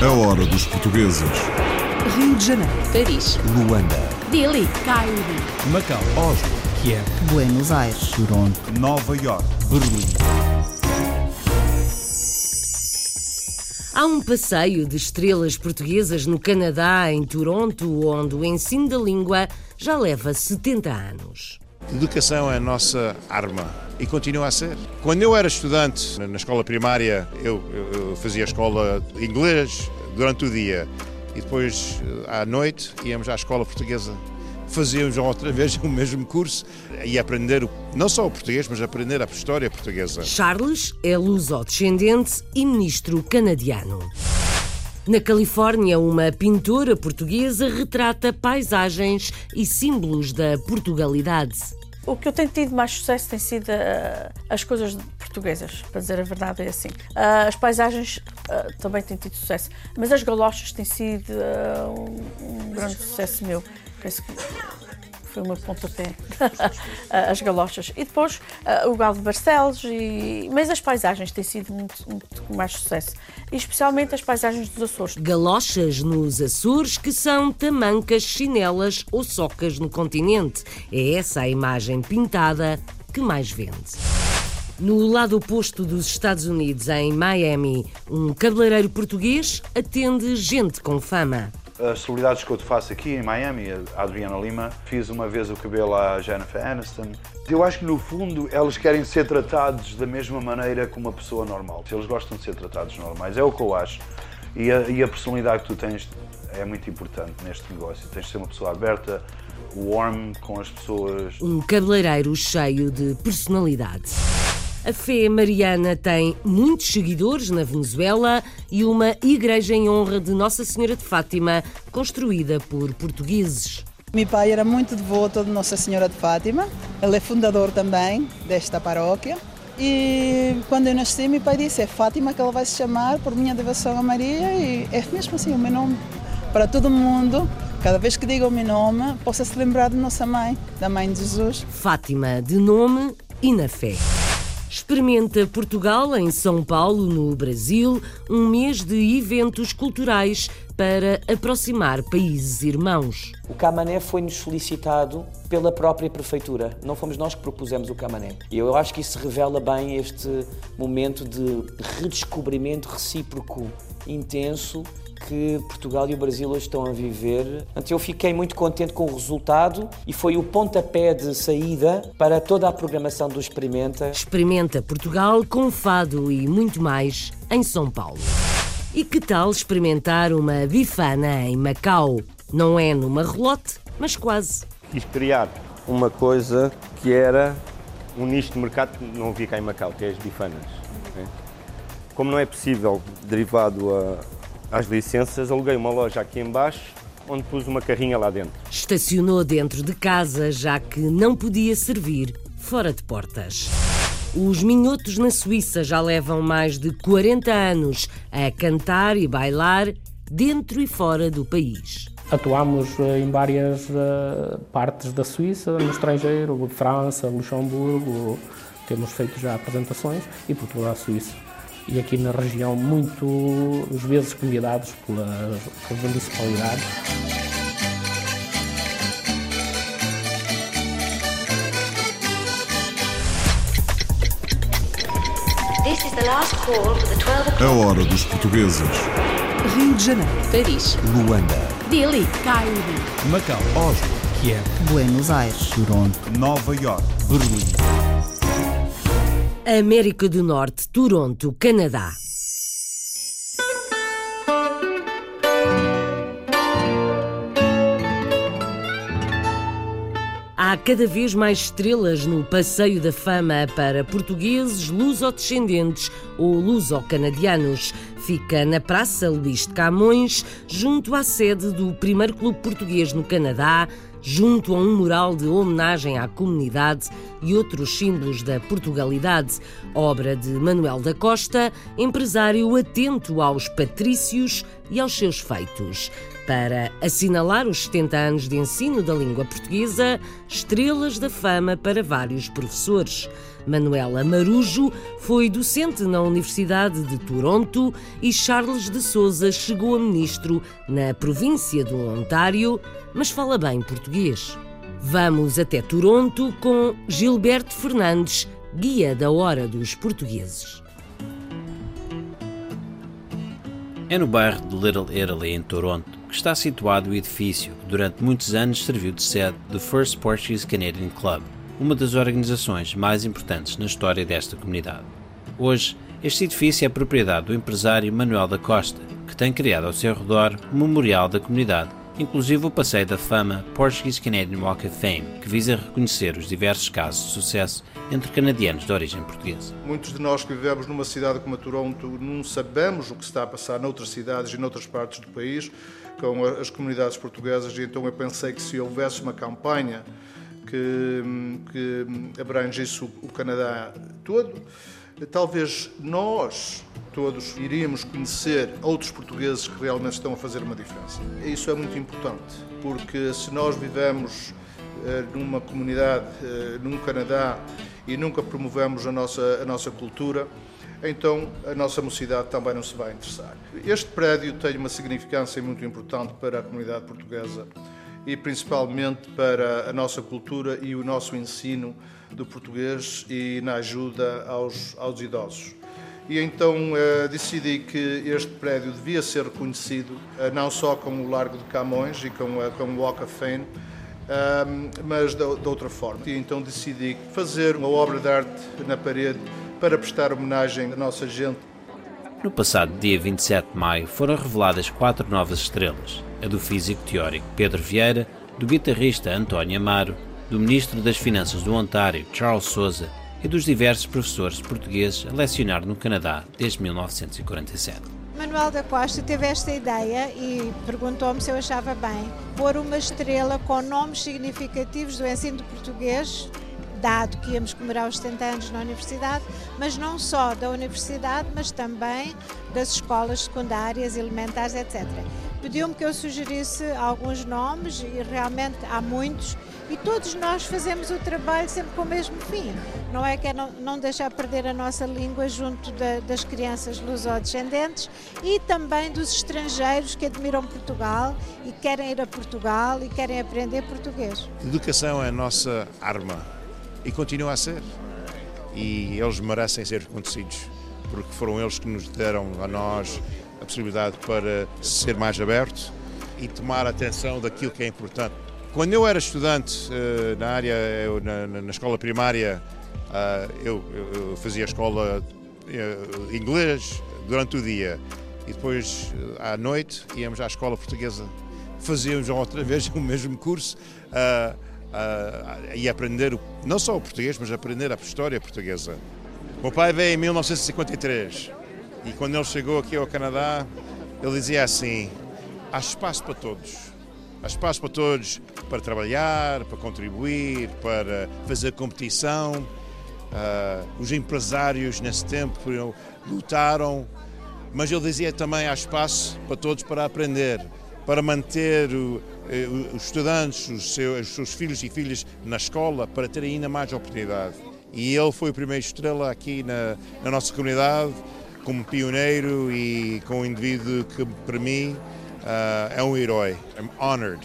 A hora dos portugueses. Rio de Janeiro, Paris, Luanda, Delhi, Cairo, Macau, Oslo, Kiev, Buenos Aires, Toronto, Nova York. Berlim. Há um passeio de estrelas portuguesas no Canadá, em Toronto, onde o ensino da língua já leva 70 anos. Educação é a nossa arma e continua a ser. Quando eu era estudante na escola primária, eu, eu- eu fazia escola de inglês durante o dia e depois eh, à noite íamos à escola portuguesa. Fazíamos outra vez o mesmo curso e aprender não só o português, mas aprender a história portuguesa. Charles é luso-descendente e ministro canadiano. Na Califórnia, uma pintora portuguesa retrata paisagens e símbolos da Portugalidade. O que eu tenho tido mais sucesso tem sido ah, as coisas portuguesas, para dizer a verdade, é assim. Ah, as paisagens ah, também têm tido sucesso, mas as galochas têm sido um, um grande sucesso meu. Penso que foi uma pontapé, Ah, as galochas. E depois ah, o Galo de Barcelos, e... mas as paisagens têm sido muito, muito mais sucesso. E especialmente as paisagens dos Açores. Galochas nos Açores, que são tamancas, chinelas ou socas no continente. É essa a imagem pintada que mais vende. No lado oposto dos Estados Unidos, em Miami, um cabeleireiro português atende gente com fama. As celebridades que eu te faço aqui em Miami, a Adriana Lima, fiz uma vez o cabelo à Jennifer Aniston. Eu acho que no fundo eles querem ser tratados da mesma maneira que uma pessoa normal. Eles gostam de ser tratados normais, é o que eu acho. E a, e a personalidade que tu tens é muito importante neste negócio. Tens de ser uma pessoa aberta, warm com as pessoas. Um cabeleireiro cheio de personalidade. A fé mariana tem muitos seguidores na Venezuela e uma igreja em honra de Nossa Senhora de Fátima, construída por portugueses. Meu pai era muito devoto de Nossa Senhora de Fátima. Ele é fundador também desta paróquia. E quando eu nasci, meu pai disse: é Fátima que ela vai se chamar por minha devoção a Maria. E é mesmo assim o meu nome. Para todo mundo, cada vez que diga o meu nome, possa se lembrar de nossa mãe, da mãe de Jesus. Fátima de nome e na fé. Experimenta Portugal em São Paulo, no Brasil, um mês de eventos culturais para aproximar países irmãos. O Camané foi-nos solicitado pela própria Prefeitura. Não fomos nós que propusemos o Camané. E eu acho que isso revela bem este momento de redescobrimento recíproco intenso que Portugal e o Brasil hoje estão a viver. Portanto, eu fiquei muito contente com o resultado e foi o pontapé de saída para toda a programação do Experimenta. Experimenta Portugal com fado e muito mais em São Paulo. E que tal experimentar uma bifana em Macau? Não é numa relote, mas quase. quis criar uma coisa que era um nicho de mercado que não havia cá em Macau, que é as bifanas. né? Como não é possível, derivado a- às licenças, aluguei uma loja aqui em baixo, onde pus uma carrinha lá dentro. Estacionou dentro de casa, já que não podia servir fora de portas. Os minhotos na Suíça já levam mais de 40 anos a cantar e bailar dentro e fora do país. Atuamos eh, em várias eh, partes da Suíça, no estrangeiro, França, Luxemburgo, temos feito já apresentações e por toda a Suíça. E aqui na região, muitas vezes convidados pelas, pelas municipalidades. This is the last call for the 12 o'clock. A hora dos portugueses. Rio de Janeiro, Paris, Luanda, Delhi, Cairo, Macau, Oslo, Kiev, Buenos Aires, Toronto, Nova York. Berlim. América do Norte, Toronto, Canadá. Há cada vez mais estrelas no Passeio da Fama para portugueses, luso-descendentes ou luso-canadianos. Fica na Praça Luís de Camões, junto à sede do primeiro clube português no Canadá, junto a um mural de homenagem à comunidade e outros símbolos da Portugalidade, obra de Manuel da Costa, empresário atento aos patrícios e aos seus feitos. Para assinalar os 70 anos de ensino da língua portuguesa, estrelas da fama para vários professores. Manuela Marujo foi docente na Universidade de Toronto e Charles de Souza chegou a ministro na província do Ontário, mas fala bem português. Vamos até Toronto com Gilberto Fernandes, guia da Hora dos Portugueses. É no bairro de Little Italy, em Toronto, que está situado o edifício que durante muitos anos serviu de sede do First Portuguese Canadian Club, uma das organizações mais importantes na história desta comunidade. Hoje, este edifício é propriedade do empresário Manuel da Costa, que tem criado ao seu redor um memorial da comunidade inclusive o Passeio da Fama Portuguese Canadian Walk of Fame, que visa reconhecer os diversos casos de sucesso entre canadianos de origem portuguesa. Muitos de nós que vivemos numa cidade como a Toronto não sabemos o que está a passar noutras cidades e noutras partes do país com as comunidades portuguesas e então eu pensei que se houvesse uma campanha que, que abrangisse o Canadá todo, talvez nós todos iríamos conhecer outros portugueses que realmente estão a fazer uma diferença. Isso é muito importante, porque se nós vivemos eh, numa comunidade, eh, num Canadá, e nunca promovemos a nossa, a nossa cultura, então a nossa mocidade também não se vai interessar. Este prédio tem uma significância muito importante para a comunidade portuguesa e principalmente para a nossa cultura e o nosso ensino do português e na ajuda aos, aos idosos. E então uh, decidi que este prédio devia ser reconhecido, uh, não só com o Largo de Camões e com, uh, com o Walk of Fame, mas de, de outra forma. E então decidi fazer uma obra de arte na parede para prestar homenagem à nossa gente. No passado dia 27 de maio foram reveladas quatro novas estrelas: a do físico teórico Pedro Vieira, do guitarrista António Amaro, do Ministro das Finanças do Ontário, Charles Souza, e dos diversos professores portugueses a lecionar no Canadá desde 1947. Manuel da Costa teve esta ideia e perguntou-me se eu achava bem pôr uma estrela com nomes significativos do ensino de português, dado que íamos comemorar os 70 anos na universidade, mas não só da universidade, mas também das escolas secundárias, elementares, etc. Pediu-me que eu sugerisse alguns nomes e realmente há muitos e todos nós fazemos o trabalho sempre com o mesmo fim. Não é que é não, não deixar perder a nossa língua junto da, das crianças lusodescendentes e também dos estrangeiros que admiram Portugal e querem ir a Portugal e querem aprender português. Educação é a nossa arma e continua a ser. E eles merecem ser reconhecidos, porque foram eles que nos deram a nós a possibilidade para ser mais aberto e tomar atenção daquilo que é importante quando eu era estudante uh, na área, eu, na, na, escola primária, uh, eu, eu, fazia escola uh, inglês durante o dia e depois à noite íamos à escola portuguesa. Fazíamos outra vez o mesmo curso e aprender não só o português, mas aprender a história portuguesa. O meu pai veio em 1953 e quando ele chegou aqui ao Canadá, ele dizia assim: há espaço para todos Há espaço para todos para trabalhar, para contribuir, para fazer competição. Uh, os empresários nesse tempo lutaram, mas ele dizia também há espaço para todos para aprender, para manter o, eh, os estudantes, os seus, os seus filhos e filhas na escola, para terem ainda mais oportunidade. E ele foi o primeiro estrela aqui na, na nossa comunidade, como pioneiro e como um indivíduo que, para mim, uh, é um herói. I'm honored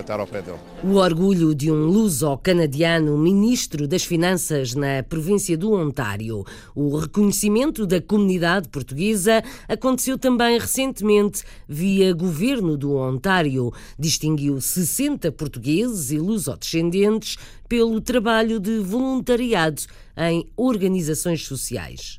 estar ao pé dele. O orgulho de um luso-canadiano ministro das Finanças na província do Ontário. O reconhecimento da comunidade portuguesa aconteceu também recentemente via governo do Ontário. Distinguiu 60 portugueses e luso-descendentes pelo trabalho de voluntariado em organizações sociais.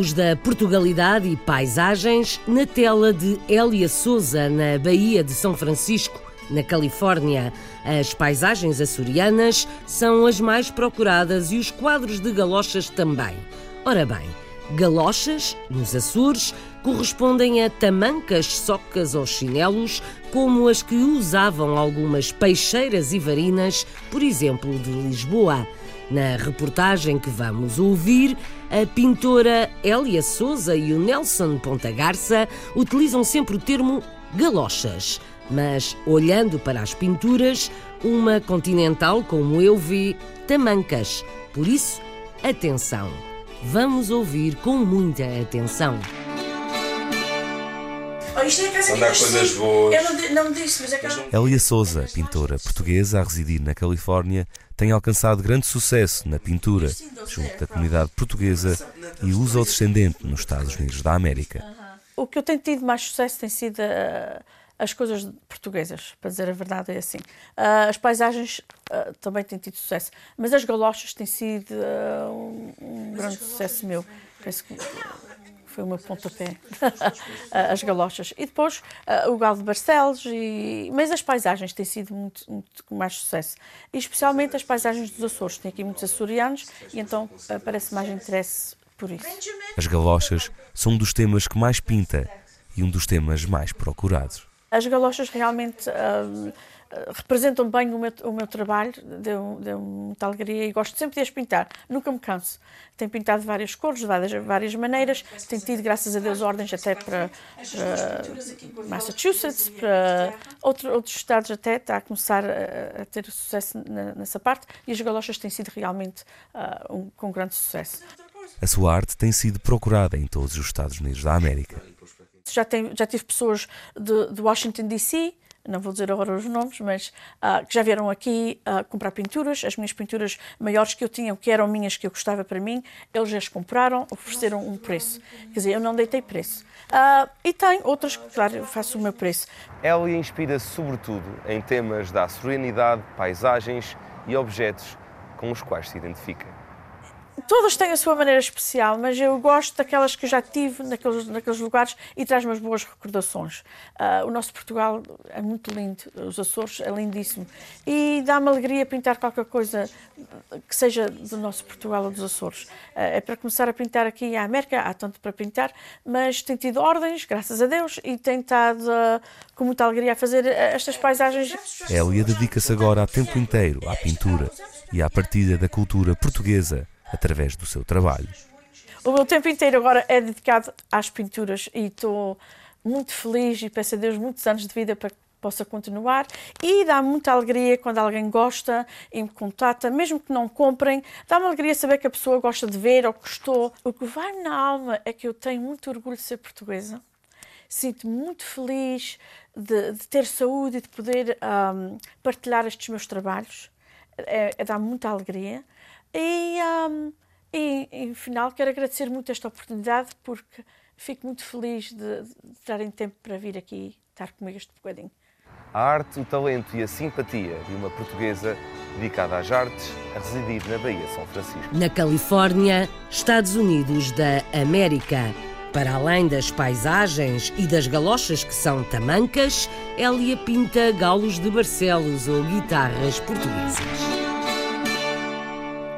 Símbolos da Portugalidade e paisagens na tela de Hélia Souza, na Baía de São Francisco, na Califórnia. As paisagens açorianas são as mais procuradas e os quadros de galochas também. Ora bem, galochas, nos Açores, correspondem a tamancas, socas ou chinelos, como as que usavam algumas peixeiras e varinas, por exemplo, de Lisboa. Na reportagem que vamos ouvir, a pintora Elia Souza e o Nelson Ponta Garça utilizam sempre o termo galochas, mas olhando para as pinturas, uma continental como eu vi, tamancas. Por isso, atenção. Vamos ouvir com muita atenção. Oh, isto é a casa Onde há que eu coisas boas. Eu não, não disse, mas é que eu... Elia Souza, pintora portuguesa a residir na Califórnia, tem alcançado grande sucesso na pintura, junto da comunidade portuguesa e luso-descendente nos Estados Unidos da América. O que eu tenho tido mais sucesso tem sido ah, as coisas portuguesas, para dizer a verdade, é assim. Ah, as paisagens ah, também têm tido sucesso, mas as galochas têm sido um, um grande sucesso meu. Penso que foi o meu pontapé, as galochas. E depois ah, o galo de Barcelos, e... mas as paisagens têm sido muito, muito com mais sucesso. E especialmente as paisagens dos Açores. Tem aqui muitos açorianos e então ah, parece mais interesse por isso. As galochas são um dos temas que mais pinta e um dos temas mais procurados. As galochas realmente ah, representam bem o meu, o meu trabalho, deu, deu muita alegria e gosto sempre de as pintar, nunca me canso. Tenho pintado de várias cores, de várias, várias maneiras, tenho tido, graças a Deus, ordens até para, para Massachusetts, para outro, outros estados até, está a começar a, a ter sucesso na- nessa parte e as galochas têm sido realmente ah, um, com grande sucesso. A sua arte tem sido procurada em todos os Estados Unidos da América. Já, tem, já tive pessoas de, de Washington DC, não vou dizer agora os nomes, mas ah, que já vieram aqui ah, comprar pinturas. As minhas pinturas maiores que eu tinha, que eram minhas, que eu gostava para mim, eles as compraram, ofereceram um preço. Quer dizer, eu não deitei preço. Ah, e tem outras que, claro, eu faço o meu preço. Elia inspira-se sobretudo em temas da serenidade, paisagens e objetos com os quais se identifica. Todas têm a sua maneira especial, mas eu gosto daquelas que já tive naqueles, naqueles lugares e traz-me as boas recordações. Ah, o nosso Portugal é muito lindo, os Açores é lindíssimo. E dá-me alegria pintar qualquer coisa que seja do nosso Portugal ou dos Açores. Ah, é para começar a pintar aqui a América, há tanto para pintar, mas tem tido ordens, graças a Deus, e tem estado ah, com muita alegria a fazer estas paisagens. Elia dedica-se agora a tempo inteiro à pintura e à partilha da cultura portuguesa através do seu trabalho. O meu tempo inteiro agora é dedicado às pinturas e estou muito feliz e peço a Deus muitos anos de vida para que possa continuar e dá muita alegria quando alguém gosta e me contata, mesmo que não comprem, dá-me alegria saber que a pessoa gosta de ver ou gostou. O que vai na alma é que eu tenho muito orgulho de ser portuguesa. Sinto-me muito feliz de, de ter saúde e de poder ahm, partilhar estes meus trabalhos. É, é dá-me muita alegria. E, ahm, e, em final, quero agradecer muito esta oportunidade porque fico muito feliz de, de terem tempo para vir aqui estar comigo este bocadinho. A arte, o talento e a simpatia de uma portuguesa dedicada às artes a residir na Baía de São Francisco. Na Califórnia, Estados Unidos da América. Para além das paisagens e das galochas que são tamancas, Elia pinta galos de Barcelos ou guitarras portuguesas.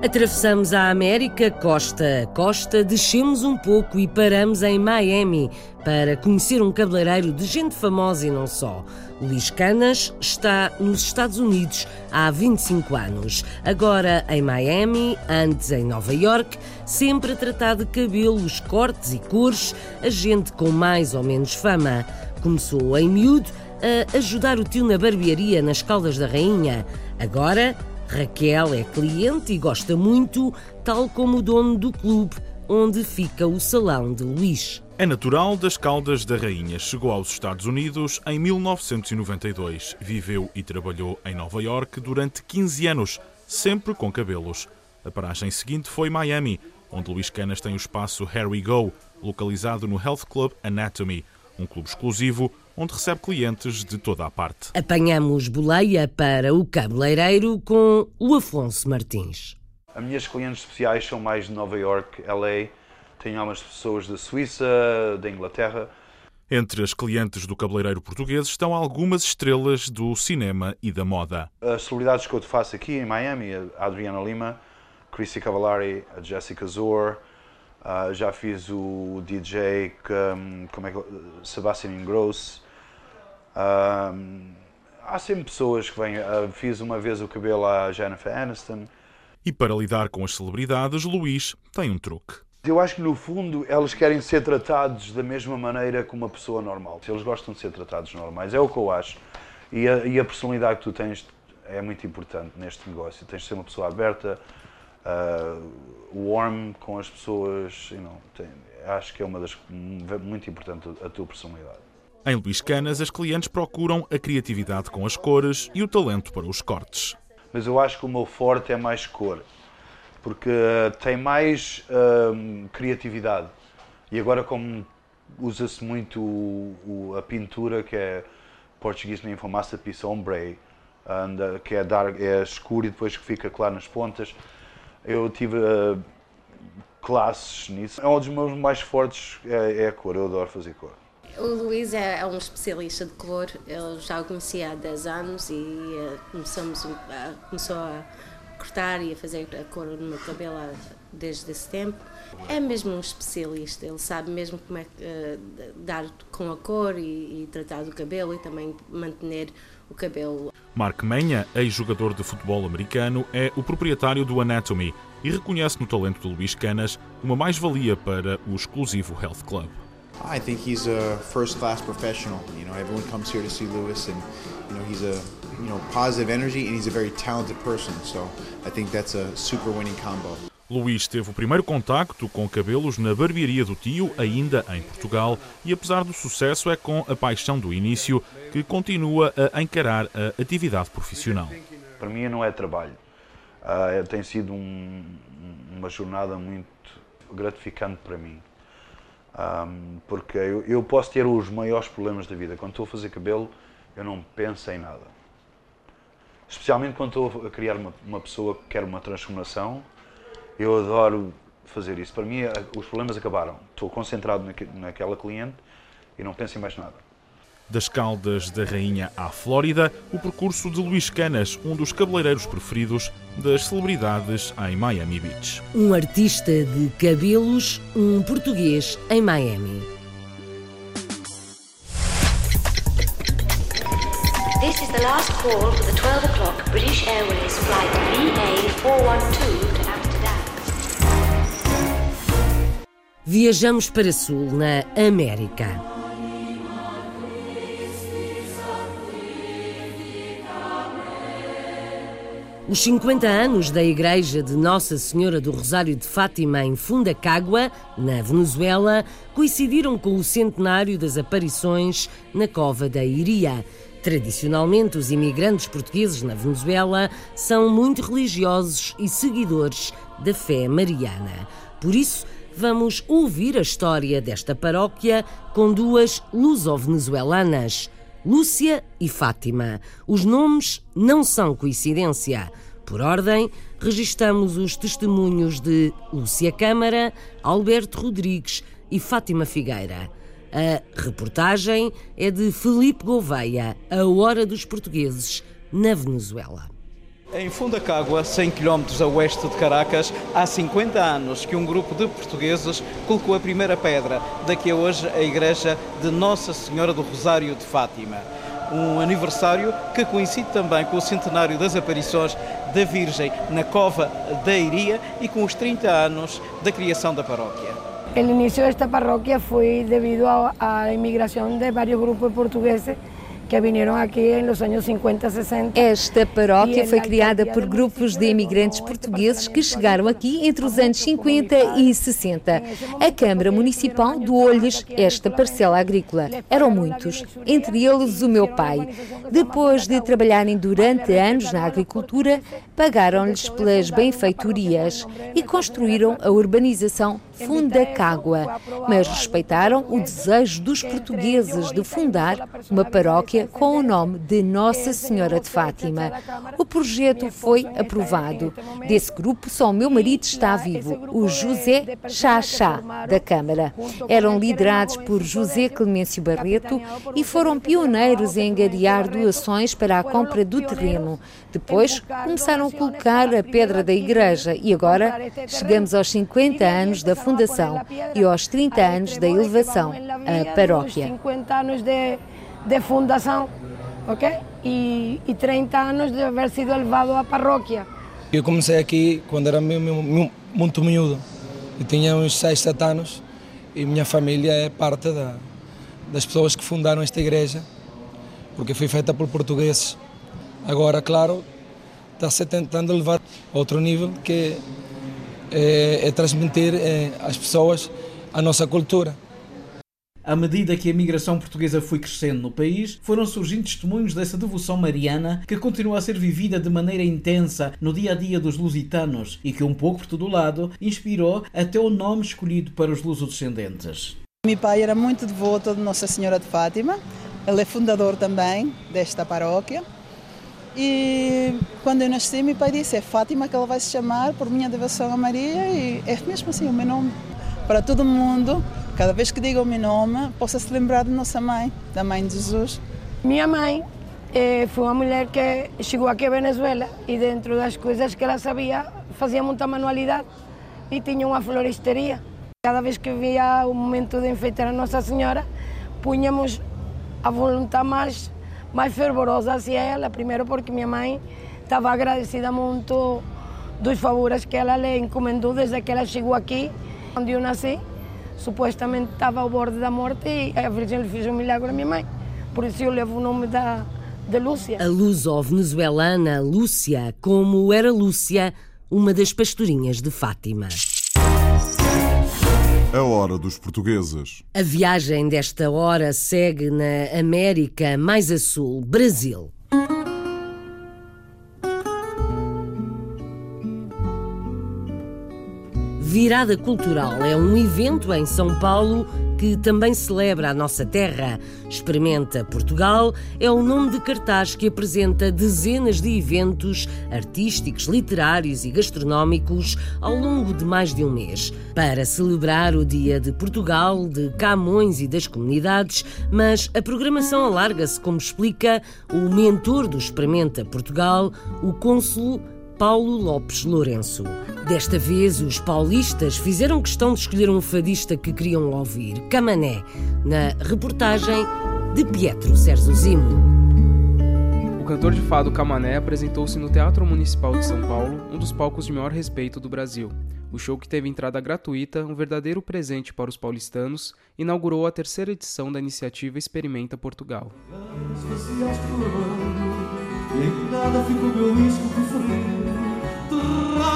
Atravessamos a América costa a costa, descemos um pouco e paramos em Miami para conhecer um cabeleireiro de gente famosa e não só. Luís Canas está nos Estados Unidos há 25 anos. Agora em Miami, antes em Nova York, sempre a tratar de cabelos, cortes e cores, a gente com mais ou menos fama. Começou em miúdo a ajudar o tio na barbearia nas Caldas da Rainha. Agora Raquel é cliente e gosta muito, tal como o dono do clube onde fica o salão de Luís. É natural das Caldas da Rainha. Chegou aos Estados Unidos em 1992. Viveu e trabalhou em Nova York durante 15 anos, sempre com cabelos. A paragem seguinte foi Miami, onde Luís Canas tem o espaço We Go, localizado no Health Club Anatomy, um clube exclusivo onde recebe clientes de toda a parte. Apanhamos boleia para o cabeleireiro com o Afonso Martins. As minhas clientes especiais são mais de Nova York, LA. Tenho algumas pessoas da Suíça, da Inglaterra. Entre as clientes do cabeleireiro português estão algumas estrelas do cinema e da moda. As celebridades que eu te faço aqui em Miami, a Adriana Lima, Chrissy Cavallari, a Jessica Zor, Uh, já fiz o DJ com, como é que, Sebastian Ingrosso. Uh, há sempre pessoas que vêm. Uh, fiz uma vez o cabelo à Jennifer Aniston. E para lidar com as celebridades, Luís tem um truque. Eu acho que no fundo eles querem ser tratados da mesma maneira que uma pessoa normal. Eles gostam de ser tratados normais, é o que eu acho. E a, e a personalidade que tu tens é muito importante neste negócio. Tens de ser uma pessoa aberta, uh, warm com as pessoas. You know, tem, acho que é uma das muito importante a tua personalidade. Em Luís Canas, as clientes procuram a criatividade com as cores e o talento para os cortes. Mas eu acho que o meu forte é mais cor, porque uh, tem mais uh, criatividade. E agora, como usa-se muito o, o, a pintura, que é português nem for masterpiece ombre, que é, dark, é escuro e depois que fica claro nas pontas. Eu tive uh, classes nisso. É um dos meus mais fortes, é, é, a cor, eu adoro fazer cor. O Luís é, é um especialista de cor, eu já o conhecia há 10 anos e uh, começamos, uh, começou a cortar e a fazer a cor no meu cabelo desde esse tempo. É mesmo um especialista, ele sabe mesmo como é uh, dar com a cor e, e, tratar do cabelo e também manter o cabelo. Mark Menha, ex-jogador de futebol americano, é o proprietário do Anatomy e reconhece no talento de Luís Canas uma mais-valia para o exclusivo Health Club. I think he's a first-class professional. You know, everyone comes here to see Lewis, and you know he's a you know positive energy, and he's a very talented person. So I think that's a super winning combo. Luís teve o primeiro contacto com cabelos na barbearia do tio, ainda em Portugal, e apesar do sucesso, é com a paixão do início que continua a encarar a atividade profissional. Para mim não é trabalho. Uh, tem sido um, uma jornada muito gratificante para mim. Um, porque eu, eu, posso ter os maiores problemas da vida. Quando estou a fazer cabelo, eu não penso em nada. Especialmente quando estou a criar uma, uma pessoa que quer uma transformação, eu adoro fazer isso. Para mim, os problemas acabaram. Estou concentrado naquela cliente e não penso em mais nada. Das Caldas da Rainha à Flórida, o percurso de Luís Canas, um dos cabeleireiros preferidos das celebridades em Miami Beach. Um artista de cabelos, um português em Miami. This is the last call for the 12 o'clock British Airways flight VA412 to Amsterdam. Viajamos para Sul, na América. Os 50 anos da Igreja de Nossa Senhora do Rosário de Fátima em Fundacágua, na Venezuela, coincidiram com o centenário das aparições na Cova da Iria. Tradicionalmente, os imigrantes portugueses na Venezuela são muito religiosos e seguidores da fé mariana. Por isso, vamos ouvir a história desta paróquia com duas luso-venezuelanas. Lúcia e Fátima. Os nomes não são coincidência. Por ordem, registamos os testemunhos de Lúcia Câmara, Alberto Rodrigues e Fátima Figueira. A reportagem é de Felipe Gouveia, A Hora dos Portugueses, na Venezuela. Em Fundacágua, 100 km a oeste de Caracas, há 50 anos que um grupo de portugueses colocou a primeira pedra da que é hoje a igreja de Nossa Senhora do Rosário de Fátima. Um aniversário que coincide também com o centenário das aparições da Virgem na Cova da Iria e com os 30 anos da criação da paróquia. O início desta paróquia foi devido à imigração de vários grupos portugueses que vieram aqui nos anos 50, 60. Esta paróquia foi criada por grupos de imigrantes portugueses que chegaram aqui entre os anos 50 e 60. A Câmara Municipal doou-lhes esta parcela agrícola. Eram muitos, entre eles o meu pai. Depois de trabalharem durante anos na agricultura, pagaram-lhes pelas benfeitorias e construíram a urbanização Fundacágua, mas respeitaram o desejo dos portugueses de fundar uma paróquia com o nome de Nossa Senhora de Fátima. O projeto foi aprovado. Desse grupo, só o meu marido está vivo, o José Chachá, da Câmara. Eram liderados por José Clemêncio Barreto e foram pioneiros em angariar doações para a compra do terreno. Depois começaram a colocar a pedra da igreja e agora chegamos aos 50 anos da fundação e aos 30 anos da elevação à paróquia. 50 anos de, de fundação, ok? E, e 30 anos de haver sido elevado à paróquia. Eu comecei aqui quando era muito miúdo. Eu tinha uns 6, 7 anos e minha família é parte da, das pessoas que fundaram esta igreja, porque foi feita por portugueses. Agora, claro, está-se tentando levar a outro nível, que é, é transmitir é, às pessoas a nossa cultura. À medida que a migração portuguesa foi crescendo no país, foram surgindo testemunhos dessa devoção mariana que continua a ser vivida de maneira intensa no dia a dia dos lusitanos e que, um pouco por todo o lado, inspirou até o nome escolhido para os lusodescendentes. Meu pai era muito devoto de Nossa Senhora de Fátima, ele é fundador também desta paróquia. E quando eu nasci, meu pai disse: É Fátima que ela vai se chamar por minha devoção a Maria, e é mesmo assim o meu nome para todo mundo Cada vez que diga o meu nome, possa se lembrar de nossa mãe, da mãe de Jesus. Minha mãe eh, foi uma mulher que chegou aqui a Venezuela e dentro das coisas que ela sabia, fazia muita manualidade e tinha uma floristeria. Cada vez que via o momento de enfeitar a Nossa Senhora, punhamos a vontade mais, mais fervorosa hacia ela, primeiro porque minha mãe estava agradecida muito dos favores que ela lhe encomendou desde que ela chegou aqui, onde eu nasci supostamente estava ao borde da morte e a Virgem lhe fez um milagre à minha mãe. Por isso eu levo o nome da, da Lúcia. A luso-venezuelana Lúcia, como era Lúcia, uma das pastorinhas de Fátima. A hora dos portugueses. A viagem desta hora segue na América mais a sul, Brasil. Virada Cultural. É um evento em São Paulo que também celebra a nossa terra. Experimenta Portugal. É o nome de cartaz que apresenta dezenas de eventos artísticos, literários e gastronómicos ao longo de mais de um mês, para celebrar o Dia de Portugal, de Camões e das comunidades, mas a programação alarga-se, como explica o mentor do Experimenta Portugal, o cônsulo Paulo Lopes Lourenço. Desta vez, os paulistas fizeram questão de escolher um fadista que queriam ouvir, Camané, na reportagem de Pietro Sérgio Zimo. O cantor de fado Camané apresentou-se no Teatro Municipal de São Paulo, um dos palcos de maior respeito do Brasil. O show, que teve entrada gratuita, um verdadeiro presente para os paulistanos, inaugurou a terceira edição da iniciativa Experimenta Portugal.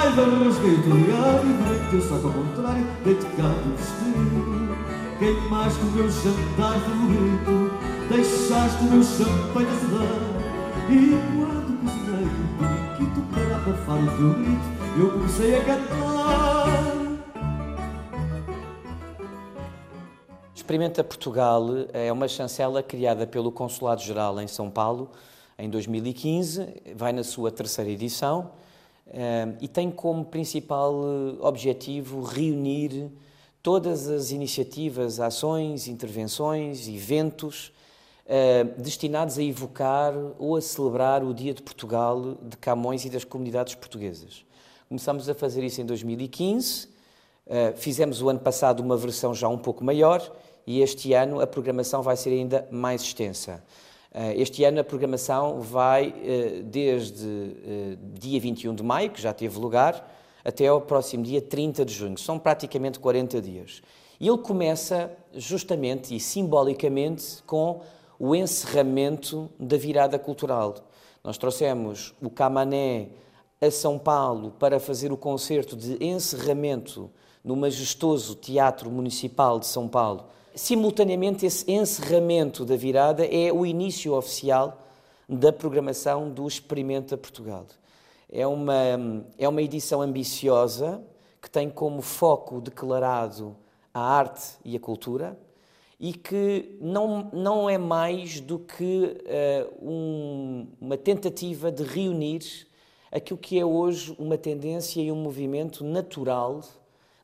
Raiva rasguei o teu diário E teu saco ao contrário Deite cá o vestido Quem mais que o meu jantar favorito Deixaste o meu champanhe a sedar E quando cozinhei um periquito Para abafar o teu grito Eu comecei a cantar Experimenta Portugal é uma chancela criada pelo Consulado-Geral em São Paulo em 2015, vai na sua terceira edição e tem como principal eh, objetivo reunir todas as iniciativas, ações, intervenções, eventos destinados a evocar ou a celebrar o Dia de Portugal de Camões e das comunidades portuguesas. Começamos a fazer isso em 2015, fizemos o ano passado uma versão já um pouco maior e este ano a programação vai ser ainda mais extensa. Eh, este ano a programação vai eh, desde eh, dia 21 de maio, que já teve lugar, até ao próximo dia 30 de junho. São praticamente 40 dias. E ele começa justamente e simbolicamente com o encerramento da virada cultural. Nós trouxemos o Camané a São Paulo para fazer o concerto de encerramento no majestoso Teatro Municipal de São Paulo, Simultaneamente, esse encerramento da virada é o início oficial da programação do Experimenta Portugal. É uma, é uma edição ambiciosa que tem como foco declarado a arte e a cultura e que não, não é mais do que uh, um, uma tentativa de reunir aquilo que é hoje uma tendência e um movimento natural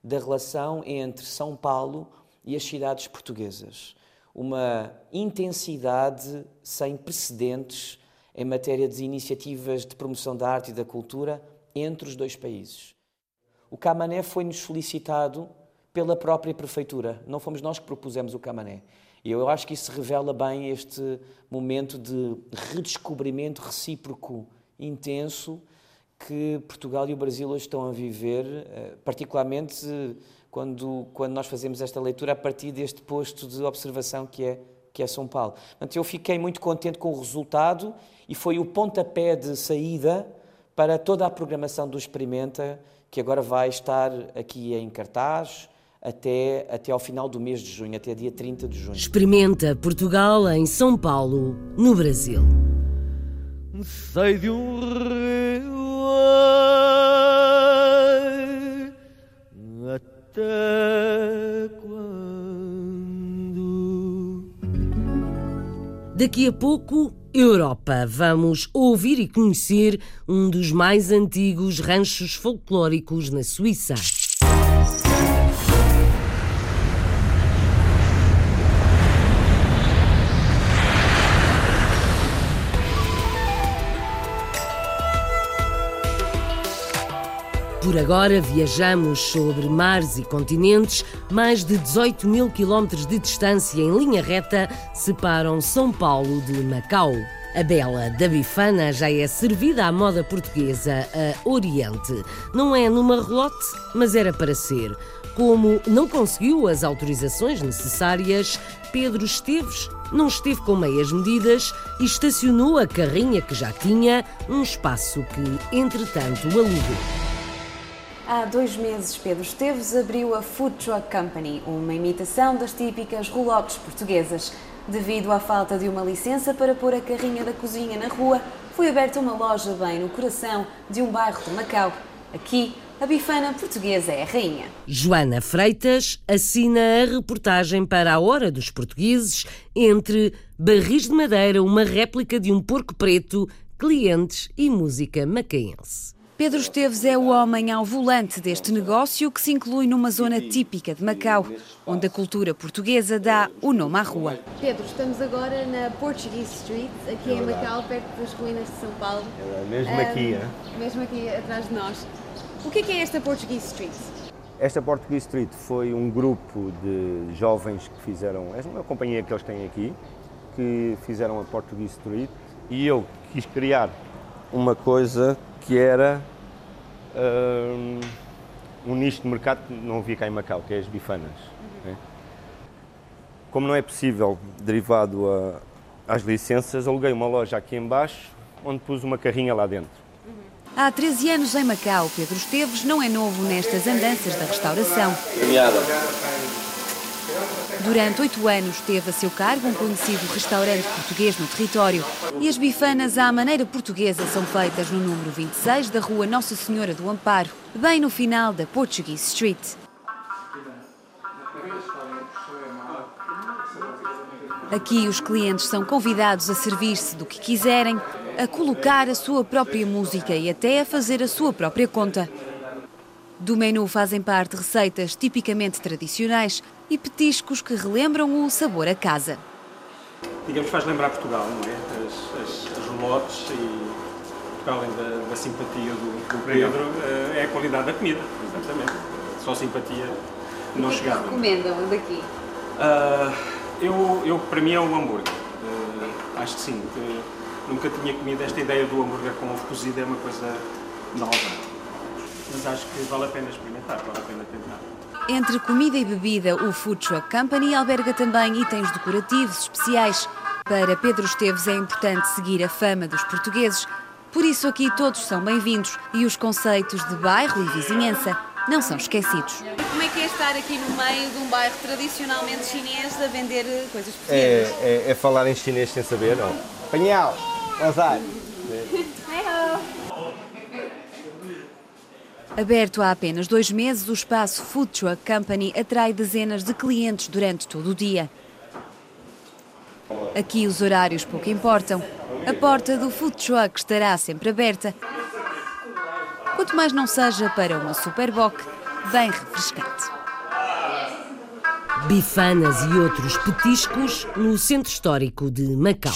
da relação entre São Paulo e as cidades portuguesas. Uma intensidade sem precedentes em matéria de iniciativas de promoção da arte e da cultura entre os dois países. O Camané foi-nos solicitado pela própria prefeitura, não fomos nós que propusemos o Camané. E eu acho que isso revela bem este momento de redescobrimento recíproco intenso que Portugal e o Brasil hoje estão a viver, eh, particularmente quando, quando nós fazemos esta leitura a partir deste posto de observação que é, que é São Paulo. Portanto, eu fiquei muito contente com o resultado e foi o pontapé de saída para toda a programação do Experimenta, que agora vai estar aqui em cartaz, até, até ao final do mês de junho, até dia 30 de junho. Experimenta Portugal em São Paulo, no Brasil. Sei de um rio até quando? Daqui a pouco, Europa. Vamos ouvir e conhecer um dos mais antigos ranchos folclóricos na Suíça. Agora viajamos sobre mares e continentes. Mais de 18 mil quilómetros de distância em linha reta separam São Paulo de Macau. A bela da bifana já é servida à moda portuguesa a Oriente. Não é numa relote, mas era para ser. Como não conseguiu as autorizações necessárias, Pedro Esteves não esteve com meias medidas e estacionou a carrinha que já tinha, um espaço que, entretanto, alugou. Há dois meses, Pedro Esteves abriu a Food Truck Company, uma imitação das típicas roulottes portuguesas. Devido à falta de uma licença para pôr a carrinha da cozinha na rua, foi aberta uma loja bem no coração de um bairro de Macau. Aqui, a bifana portuguesa é a rainha. Joana Freitas assina a reportagem para a Hora dos Portugueses entre barris de madeira, uma réplica de um porco preto, clientes e música macaense. Pedro Esteves é o homem ao volante deste negócio que se inclui numa zona típica de Macau, onde a cultura portuguesa dá o nome à rua. Pedro, estamos agora na Portuguese Street, aqui em Macau, perto das ruínas de São Paulo. É mesmo aqui, é? Mesmo aqui atrás de nós. O que é, que é esta Portuguese Street? Esta Portuguese Street foi um grupo de jovens que fizeram, é uma companhia que eles têm aqui, que fizeram a Portuguese Street e eu quis criar uma coisa que era um, um nicho de mercado que não havia cá em Macau, que é as bifanas. Uhum. Né? Como não é possível, derivado a, às licenças, aluguei uma loja aqui embaixo, onde pus uma carrinha lá dentro. Há 13 anos em Macau, Pedro Esteves não é novo nestas andanças da restauração. Durante oito anos teve a seu cargo um conhecido restaurante português no território. E as bifanas à maneira portuguesa são feitas no número 26 da rua Nossa Senhora do Amparo, bem no final da Portuguese Street. Aqui os clientes são convidados a servir-se do que quiserem, a colocar a sua própria música e até a fazer a sua própria conta. Do menu fazem parte receitas tipicamente tradicionais e petiscos que relembram o sabor a casa. Digamos, faz lembrar Portugal, não é? As, as, as relotes e, para além da, da simpatia do, do Pedro, eh, é a qualidade da comida, exatamente. Só simpatia não chegava. O que recomendam daqui? Uh, eu, eu, para mim, é o hambúrguer. Uh, acho que sim. Que nunca tinha comido esta ideia do hambúrguer com ovo cozido, é uma coisa nova mas acho que vale a pena experimentar, vale a pena tentar. Entre comida e bebida, o Food Truck Company alberga também itens decorativos especiais. Para Pedro Esteves é importante seguir a fama dos portugueses, por isso aqui todos são bem-vindos e os conceitos de bairro e vizinhança não são esquecidos. Como é que é estar aqui no meio de um bairro tradicionalmente chinês a vender coisas é, portuguesas? É, é, é falar em chinês sem saber, não? Panhal, azar. Aberto há apenas dois meses, o espaço Food Truck Company atrai dezenas de clientes durante todo o dia. Aqui os horários pouco importam. A porta do food truck estará sempre aberta. Quanto mais não seja para uma Superboc bem refrescante. Bifanas e outros petiscos no centro histórico de Macau.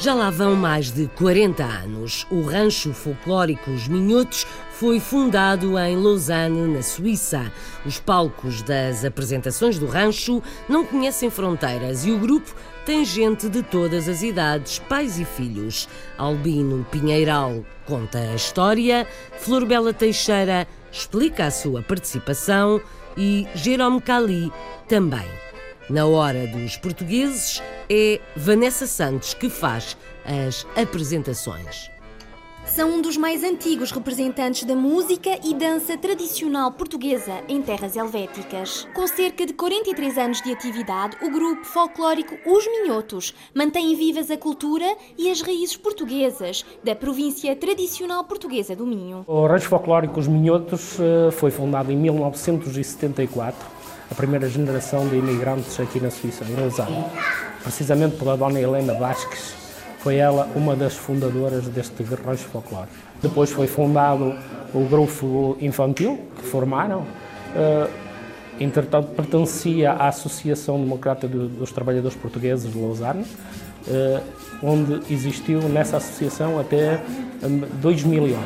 Já lá vão mais de 40 anos. O rancho folclórico Os Minhotos foi fundado em Lausanne, na Suíça. Os palcos das apresentações do rancho não conhecem fronteiras e o grupo tem gente de todas as idades, pais e filhos. Albino Pinheiral conta a história, Florbela Teixeira explica a sua participação e Jerome Cali também. Na hora dos portugueses, é Vanessa Santos que faz as apresentações. São um dos mais antigos representantes da música e dança tradicional portuguesa em terras helvéticas. Com cerca de 43 anos de atividade, o grupo folclórico Os Minhotos mantém vivas a cultura e as raízes portuguesas da província tradicional portuguesa do Minho. O Rancho Folclórico Os Minhotos eh, foi fundado em 1974 a primeira geração de imigrantes aqui na Suíça, em Lausanne, precisamente pela dona Helena Vasques. Foi ela uma das fundadoras deste rancho folclórico. Depois foi fundado o grupo infantil que formaram. Uh, entretanto, pertencia à Associação Democrata dos Trabalhadores Portugueses de Lausanne, uh, onde existiu nessa associação até 2008.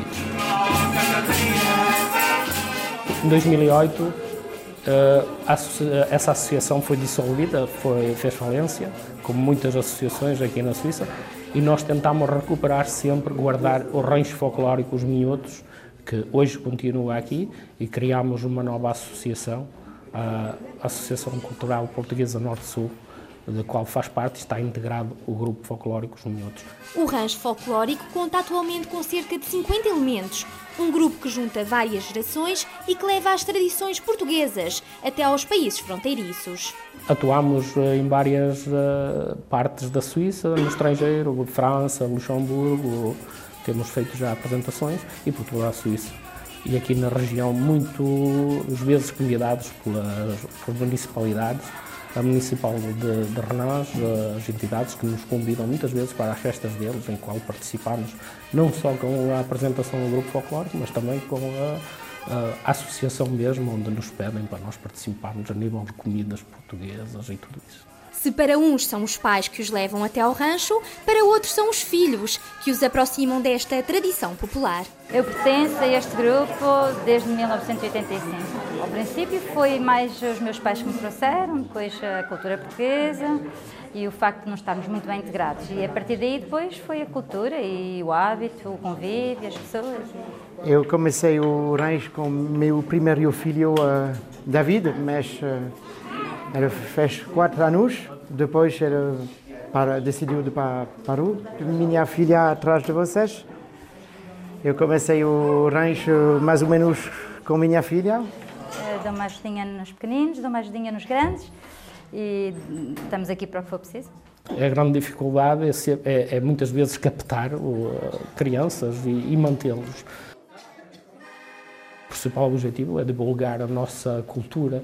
Em 2008, Uh, essa associação foi dissolvida, foi, fez falência, como muitas associações aqui na Suíça, e nós tentámos recuperar sempre, guardar o rancho folclórico, os minhotos, que hoje continua aqui, e criámos uma nova associação, a Associação Cultural Portuguesa Norte-Sul, da qual faz parte está integrado o grupo folclórico Os Minhotos. O rancho folclórico conta atualmente com cerca de 50 elementos, um grupo que junta várias gerações e que leva as tradições portuguesas até aos países fronteiriços. Atuamos eh, em várias uh, partes da Suíça, no estrangeiro, França, Luxemburgo, temos feito já apresentações e por toda a Suíça. E aqui na região, muitas vezes convidados pelas, pelas municipalidades a Municipal de, de as entidades que nos convidam muitas vezes para as festas deles, em qual participamos não só com a apresentação do grupo folclórico, mas também com a, a, associação mesmo, onde nos pedem para nós participarmos a nível de comidas portuguesas e tudo isso. Se para uns são os pais que os levam até ao rancho, para outros são os filhos que os aproximam desta tradição popular. Eu pertenço a este grupo desde 1985. Ao princípio foi mais os meus pais que me trouxeram, depois a cultura portuguesa e o facto de não estarmos muito bem integrados. E a partir daí depois foi a cultura e o hábito, o convívio, as pessoas. Eu comecei o rancho com meu primeiro filho, uh, David, mas uh, ele fez quatro anos, depois ele para, decidiu de para Paru. Minha filha atrás de vocês. Eu comecei o rancho mais ou menos com minha filha. Eu dou uma ajudinha nos pequeninos, dou uma ajudinha nos grandes e estamos aqui para o que for preciso. A grande dificuldade é, ser, é, é muitas vezes captar o, crianças e, e mantê-los. O principal objetivo é divulgar a nossa cultura,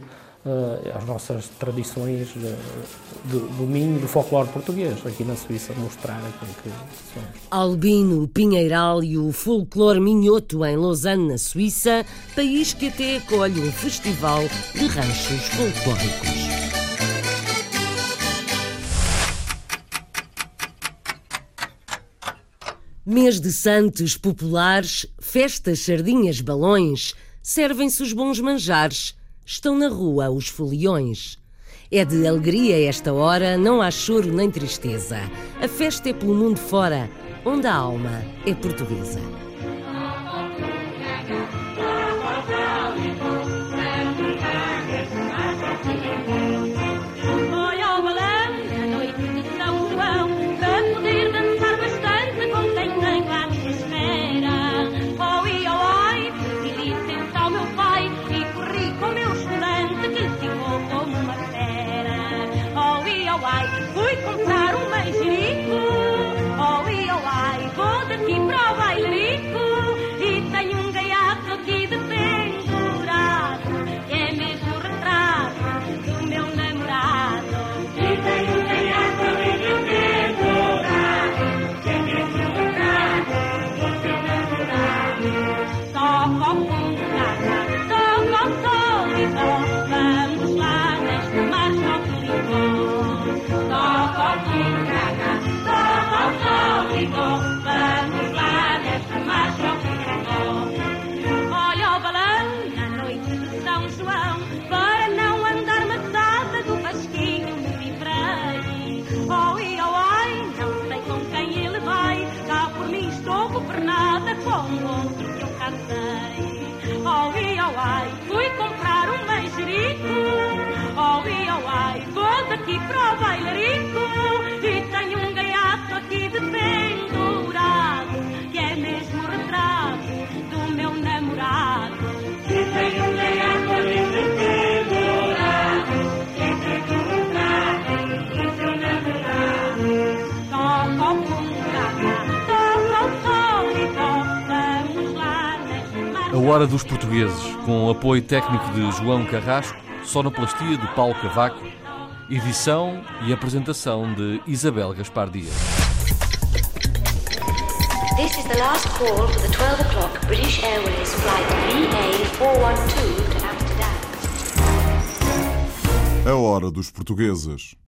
as nossas tradições de, de, do Minho, do folclore português, aqui na Suíça, mostrar aquilo que somos. Albino Pinheiral e o folclore minhoto em Lausanne, na Suíça, país que até acolhe um festival de ranchos folclóricos. Mês de santos populares, festas, sardinhas, balões, servem-se os bons manjares estão na rua os foliões. É de alegria esta hora, não há choro nem tristeza. A festa é pelo mundo fora, onde a alma é portuguesa. Portugueses, com apoio técnico de João Carrasco, sonoplastia de Paulo Cavaco, edição e apresentação de Isabel Gaspar Dias. This is the last call for the 12 o'clock British Airways flight VA412 to Amsterdam. A Hora dos Portugueses.